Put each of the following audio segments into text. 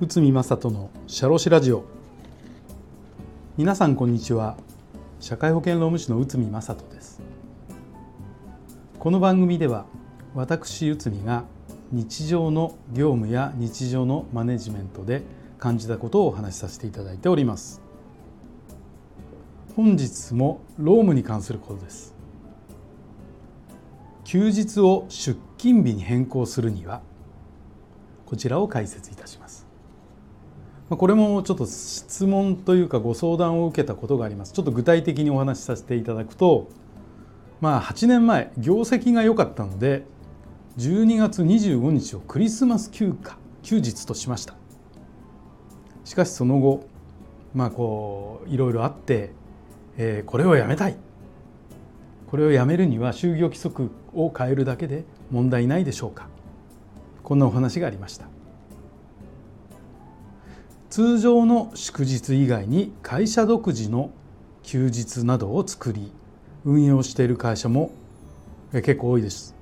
内海正人のシャロシラジオ。皆さんこんにちは。社会保険労務士の内海正人です。この番組では私内海が日常の業務や日常のマネジメントで感じたことをお話しさせていただいております。本日も労務に関することです。休日を出勤日に変更するにはこちらを解説いたします。これもちょっと質問というかご相談を受けたことがあります。ちょっと具体的にお話しさせていただくとまあ8年前業績が良かったので12月25日をクリスマス休暇休日としました。しかしその後まあこういろいろあって、えー、これをやめたい。これをやめるには就業規則を変えるだけで問題ないでしょうか？こんなお話がありました通常の祝日以外に会社独自の休日などを作り運用している会社も結構多いです。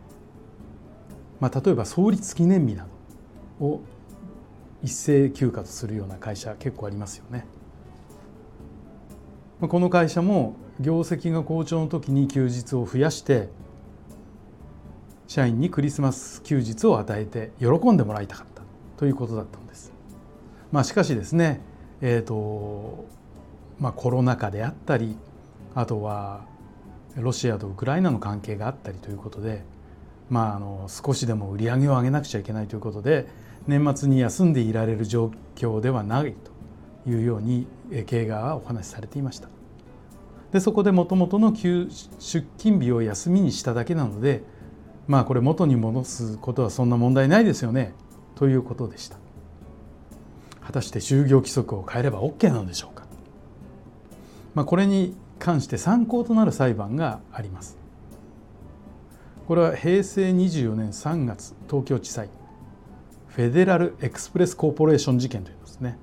まあ、例えば創立記念日などを一斉休暇とするような会社結構ありますよね。この会社も業績が好調の時に休日を増やして社員にクリスマス休日を与えて喜んでもらいたかったということだったんです。まあ、しかしですね、えーとまあ、コロナ禍であったりあとはロシアとウクライナの関係があったりということで、まあ、あの少しでも売り上げを上げなくちゃいけないということで年末に休んでいられる状況ではないというように経営側はお話しされていました。でそこでもともとの出勤日を休みにしただけなのでまあこれ元に戻すことはそんな問題ないですよねということでした。果たして就業規則を変えれば OK なのでしょうか、まあ、これに関して参考となる裁判がありますこれは平成24年3月東京地裁フェデラルエクスプレスコーポレーション事件といいますね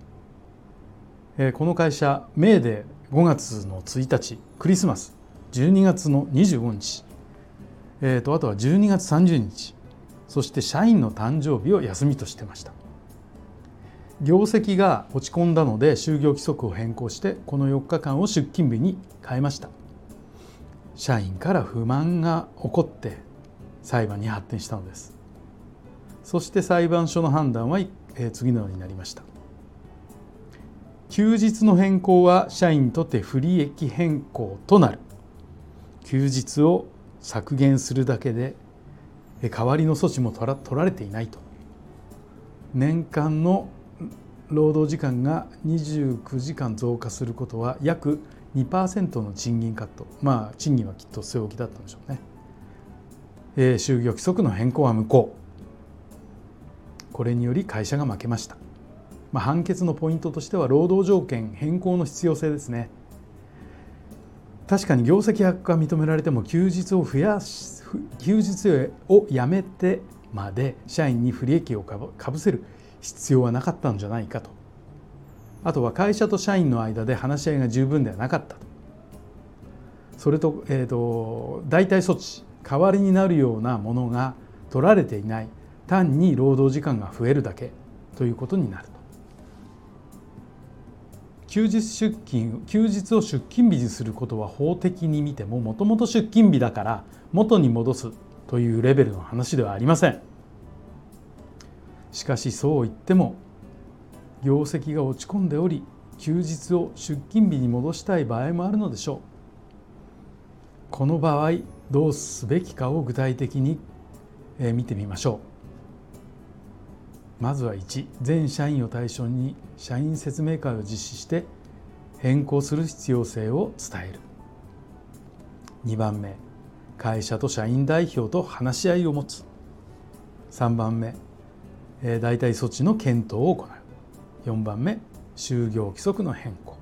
この会社メーデー5月の1日クリスマス12月の25日、えー、とあとは12月30日。そして社員の誕生日を休みとしてました。業績が落ち込んだので就業規則を変更してこの4日間を出勤日に変えました。社員から不満が起こって裁判に発展したのです。そして裁判所の判断は次のようになりました。休日の変更は社員にとって不利益変更となる。休日を削減するだけで代わりの措置も取られていないと。年間の労働時間が29時間増加することは約2%の賃金カット。まあ賃金はきっと据え置きだったんでしょうね、えー、就業規則の変更は無効。これにより会社が負けました、まあ、判決のポイントとしては労働条件変更の必要性ですね。確かに業績悪化が認められても休日を増やし休日をやめてまで社員に不利益をかぶせる必要はなかったんじゃないかと。あとは会社と社員の間で話し合いが十分ではなかったと。それと,、えーと、代替措置代わりになるようなものが取られていない。単に労働時間が増えるだけということになる。休日出勤休日を出勤日にすることは法的に見てももともと出勤日だから元に戻すというレベルの話ではありません。しかしそう言っても業績が落ち込んでおり休日を出勤日に戻したい場合もあるのでしょうこの場合どうすべきかを具体的に見てみましょうまずは1全社員を対象に社員説明会を実施して変更する必要性を伝える。2番目会社と社員代表と話し合いを持つ。3番目代替措置の検討を行う。4番目就業規則の変更。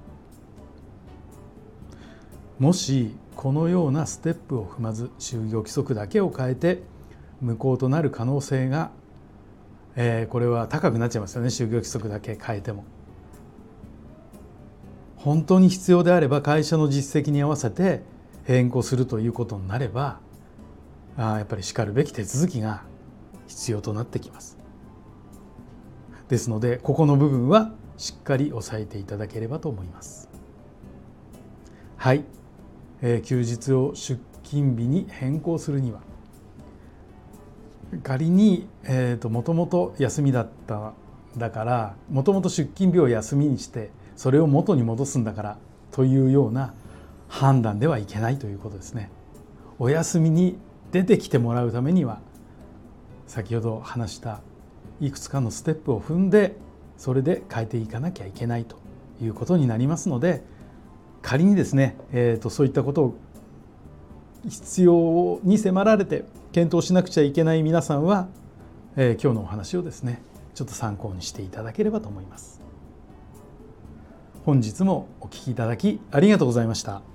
もしこのようなステップを踏まず就業規則だけを変えて無効となる可能性が、えー、これは高くなっちゃいますよね。就業規則だけ変えても。本当に必要であれば会社の実績に合わせて変更するということになればあやっぱりしかるべき手続きが必要となってきます。ですのでここの部分はしっかり押さえていただければと思います。はい、えー、休日を出勤日に変更するには仮に、えーと、もともと休みだっただからもともと出勤日を休みにしてそれを元に戻すんだからというような判断ではいけないということですね。お休みに出てきてもらうためには先ほど話したいくつかのステップを踏んでそれで変えていかなきゃいけないということになりますので仮にですね、えーと、そういったことを必要に迫られて検討しなくちゃいけない皆さんは、えー、今日のお話をですねちょっと参考にしていただければと思います。本日もお聴きいただきありがとうございました。